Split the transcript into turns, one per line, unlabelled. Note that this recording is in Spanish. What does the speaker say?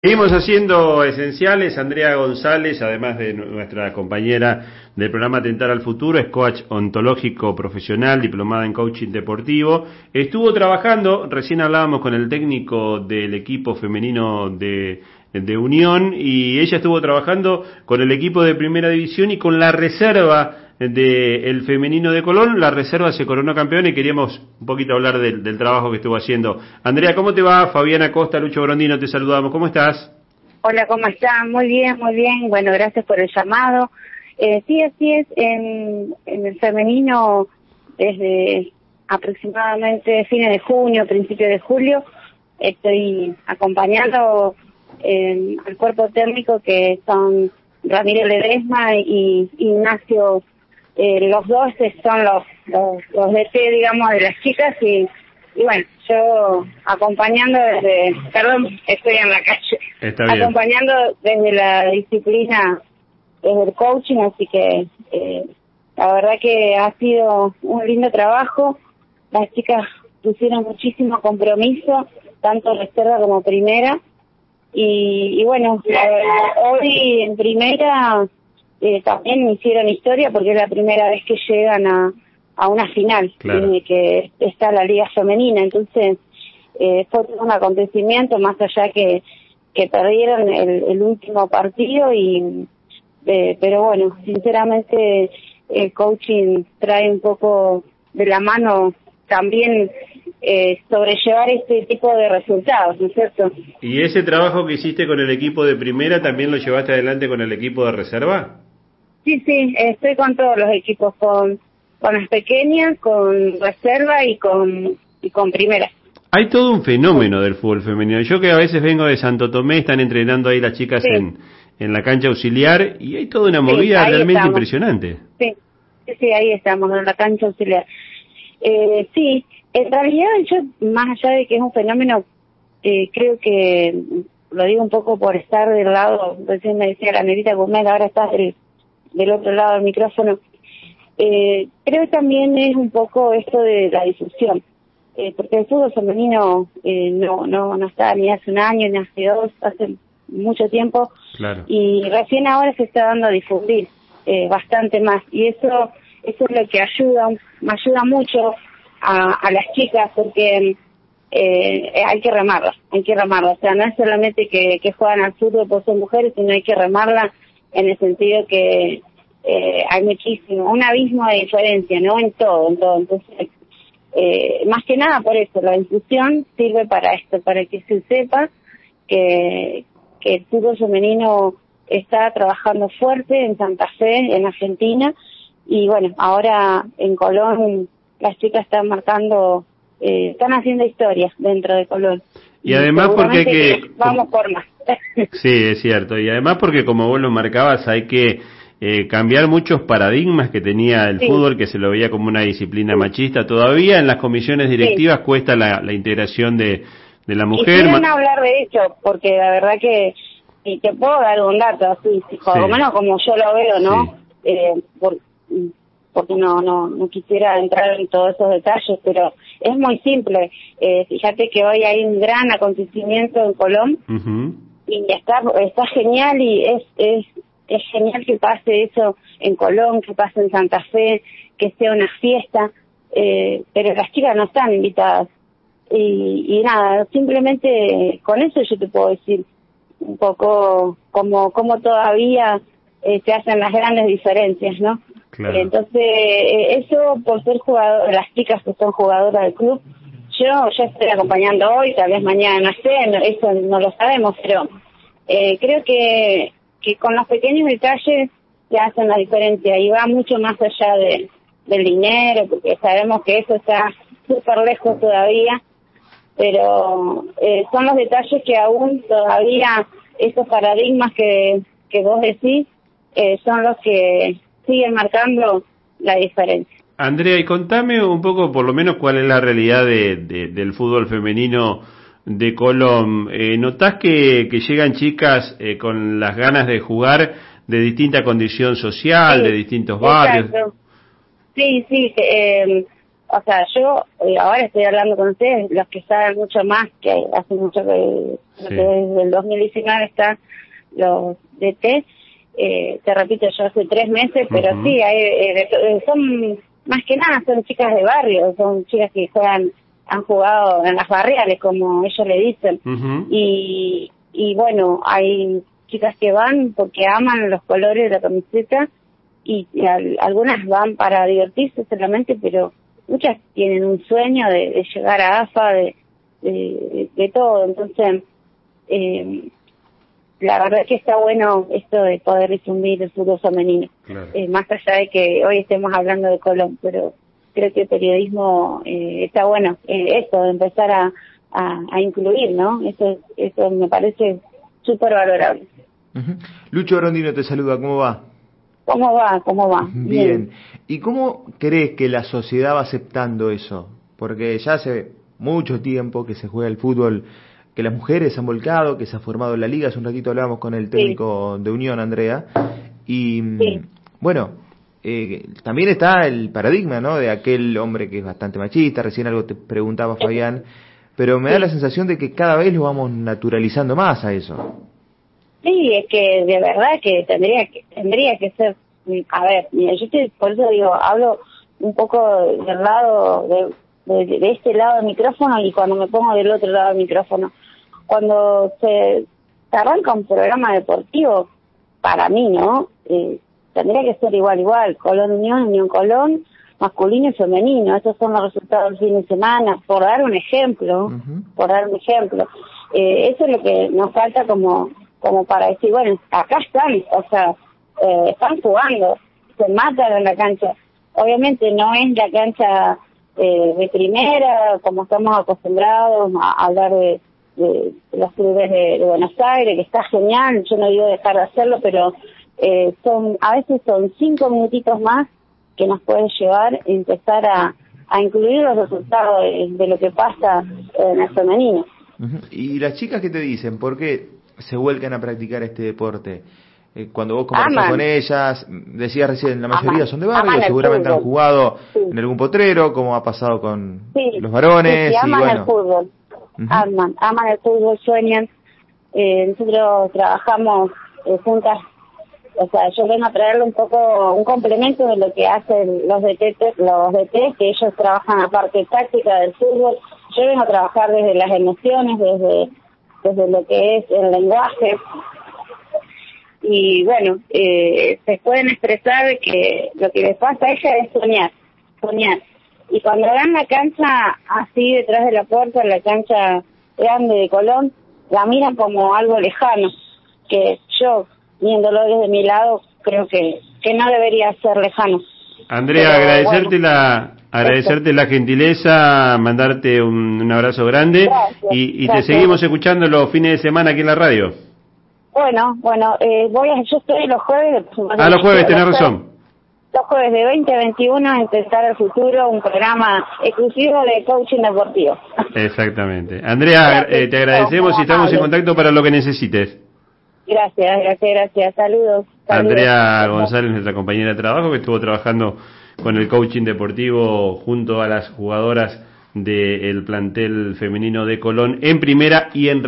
Seguimos haciendo esenciales. Andrea González, además de nuestra compañera del programa Tentar al Futuro, es coach ontológico profesional, diplomada en coaching deportivo. Estuvo trabajando, recién hablábamos con el técnico del equipo femenino de, Unión, y ella estuvo trabajando con el equipo de Primera División y con la reserva del femenino de Colón, la reserva se coronó campeón y queríamos un poquito hablar del, trabajo que estuvo haciendo. Andrea, ¿cómo te va? Fabiana Costa, Lucho Brondino, te saludamos. ¿Cómo estás?
Hola, ¿cómo estás? Muy bien, muy bien. Bueno, gracias por el llamado. Eh, sí, así es. En, el femenino, desde aproximadamente fines de junio, principio de julio, estoy acompañando eh, al cuerpo técnico que son Ramírez Ledesma y Ignacio eh, los dos son los, los, los DT, digamos, de las chicas y, y bueno, yo acompañando desde, perdón, estoy en la calle, acompañando desde la disciplina, desde el coaching, así que eh, la verdad que ha sido un lindo trabajo, las chicas pusieron muchísimo compromiso, tanto reserva como primera, y, y bueno, hoy en primera eh, también hicieron historia porque es la primera vez que llegan a, a una final, que está la liga femenina, entonces eh, fue un acontecimiento más allá que, que perdieron el, el último partido y eh, pero bueno, sinceramente el coaching trae un poco de la mano también eh, sobrellevar este tipo de resultados, ¿no es cierto?
¿Y ese trabajo que hiciste con el equipo de primera también lo llevaste adelante con el equipo de reserva?
Sí, sí, estoy con todos los equipos, con, con las pequeñas, con reserva y con, y con primera.
Hay todo un fenómeno del fútbol femenino. Yo que a veces vengo de Santo Tomé, están entrenando ahí las chicas en, en la cancha auxiliar y hay toda una movida realmente impresionante.
Sí, sí, ahí estamos, en la cancha auxiliar. Eh, sí, en realidad yo, más allá de que es un fenómeno, eh, creo que, lo digo un poco por estar del lado, recién me decía la negrita Gómez, ahora estás del del otro lado del micrófono. Eh, creo que también es un poco esto de la difusión, eh, porque el fútbol femenino eh, no, no, no está ni hace un año ni hace dos, hace mucho tiempo, y recién ahora se está dando a difundir eh, bastante más, y eso, eso es lo que ayuda, me ayuda mucho a, a las chicas, porque eh, hay que remarlas, hay que remarlas, o sea, no es solamente que, que juegan al fútbol por ser mujeres, sino hay que remarla en el sentido que eh, hay muchísimo, un abismo de diferencia, ¿no? En todo, en todo. Entonces, eh, más que nada por eso, la difusión sirve para esto, para que se sepa que, que el fútbol femenino está trabajando fuerte en Santa Fe, en Argentina, y bueno, ahora en Colón las chicas están marcando, eh, están haciendo historias dentro de Colón.
Y además porque que...
Vamos por más.
Sí, es cierto. Y además porque como vos lo marcabas, hay que eh, cambiar muchos paradigmas que tenía el fútbol, que se lo veía como una disciplina machista. Todavía en las comisiones directivas cuesta la, la, integración de, de la mujer.
Y hablar de hecho, porque la verdad que, y te puedo dar un dato así, por lo menos como yo lo veo, ¿no? Eh, por, porque no, no, no quisiera entrar en todos esos detalles, pero es muy simple. Eh, fíjate que hoy hay un gran acontecimiento en Colón y está, está genial y es, es, es genial que pase eso en Colón, que pase en Santa Fe, que sea una fiesta, eh, pero las chicas no están invitadas. Y, y nada, simplemente con eso yo te puedo decir un poco como, como todavía eh, se hacen las grandes diferencias, ¿no? Entonces, eh, eso por ser jugador, las chicas que son jugadoras del club, yo ya estoy acompañando hoy, tal vez mañana, no sé, eso no lo sabemos, pero eh, creo que, que con los pequeños detalles se hacen la diferencia y va mucho más allá de, del dinero, porque sabemos que eso está súper lejos todavía, pero eh, son los detalles que aún todavía esos paradigmas que, que vos decís eh, son los que siguen marcando la diferencia.
Andrea, y contame un poco, por lo menos, cuál es la realidad de, del fútbol femenino de Colón. Eh, ¿Notás que, que, llegan chicas eh, con las ganas de jugar de distinta condición social, de distintos barrios?
Sí, sí. Eh, o sea, yo eh, ahora estoy hablando con ustedes, los que saben mucho más, que hace mucho que, desde el 2019 están los DT, eh, te repito, yo hace tres meses, pero sí, hay, eh, son más que nada, son chicas de barrio, son chicas que juegan, han jugado en las barriales, como ellos le dicen, y, y bueno, hay chicas que van porque aman los colores de la camiseta y, algunas van para divertirse solamente, pero muchas tienen un sueño de, llegar a AFA, de, de, todo. Entonces, eh, la verdad que está bueno esto de poder difundir el fútbol femenino. Eh, más allá de que hoy estemos hablando de Colón, pero creo que el periodismo eh, está bueno, eh, esto de empezar a, a, incluir, ¿no? Eso, eso me parece súper valorable.
Lucho Rondino te saluda, ¿cómo va?
¿Cómo va? ¿Cómo va?
Bien. ¿Y cómo crees que la sociedad va aceptando eso? Porque ya hace mucho tiempo que se juega el fútbol, que las mujeres han volcado, que se ha formado la liga. Hace un ratito hablábamos con el técnico de Unión, Andrea. Y bueno, eh, también está el paradigma, ¿no? De aquel hombre que es bastante machista. Recién algo te preguntaba Fabián. Pero me da la sensación de que cada vez lo vamos naturalizando más a eso.
Sí, es que de verdad que tendría que tendría que ser, a ver, mira, yo estoy, por eso digo, hablo un poco del lado, de, de, este lado del micrófono y cuando me pongo del otro lado del micrófono. Cuando se, arranca un programa deportivo, para mí, ¿no? Eh, tendría que ser igual, igual, Colón Unión, Unión Colón, masculino y femenino. Esos son los resultados del fin de semana, por dar un ejemplo, por dar un ejemplo. Eh, eso es lo que nos falta como como para decir, bueno, acá están, o sea, eh, están jugando, se matan en la cancha. Obviamente no es la cancha eh, de primera, como estamos acostumbrados a hablar de, los clubes de, Buenos Aires, que está genial, yo no digo dejar de hacerlo, pero eh, son a veces son cinco minutitos más que nos puede llevar a empezar a, a incluir los resultados de, lo que pasa en el femenino.
¿Y las chicas qué te dicen? ¿Por qué se vuelcan a practicar este deporte. Eh, cuando vos conversás con ellas, decías recién, la mayoría son de barrio, seguramente han jugado en algún potrero, como ha pasado con los varones.
aman el fútbol, aman, aman el fútbol, sueñan. Eh, nosotros trabajamos eh, juntas, o sea, yo vengo a traerle un poco, un complemento de lo que hacen los DT, los DT, que ellos trabajan la parte táctica del fútbol. Yo vengo a trabajar desde las emociones, desde desde lo que es el lenguaje. Y bueno, eh, se pueden expresar que lo que les pasa a ella es soñar, soñar. Y cuando dan la cancha así detrás de la puerta, la cancha grande de Colón, la miran como algo lejano, que yo, viéndolo desde mi lado, creo que, que no debería ser lejano.
Andrea, agradecerte la agradecerte la gentileza, mandarte un, abrazo grande y, te seguimos escuchando los fines de semana aquí en la radio.
Bueno, bueno, eh, voy a, yo estoy los jueves.
Ah, los jueves, tenés razón.
Los jueves de 20 a 21 a Intentar el Futuro, un programa exclusivo de coaching deportivo.
Exactamente. Andrea, eh, te agradecemos y estamos en contacto para lo que necesites.
Gracias, gracias, gracias. Saludos.
Andrea González, nuestra compañera de trabajo, que estuvo trabajando con el coaching deportivo junto a las jugadoras del plantel femenino de Colón en primera y en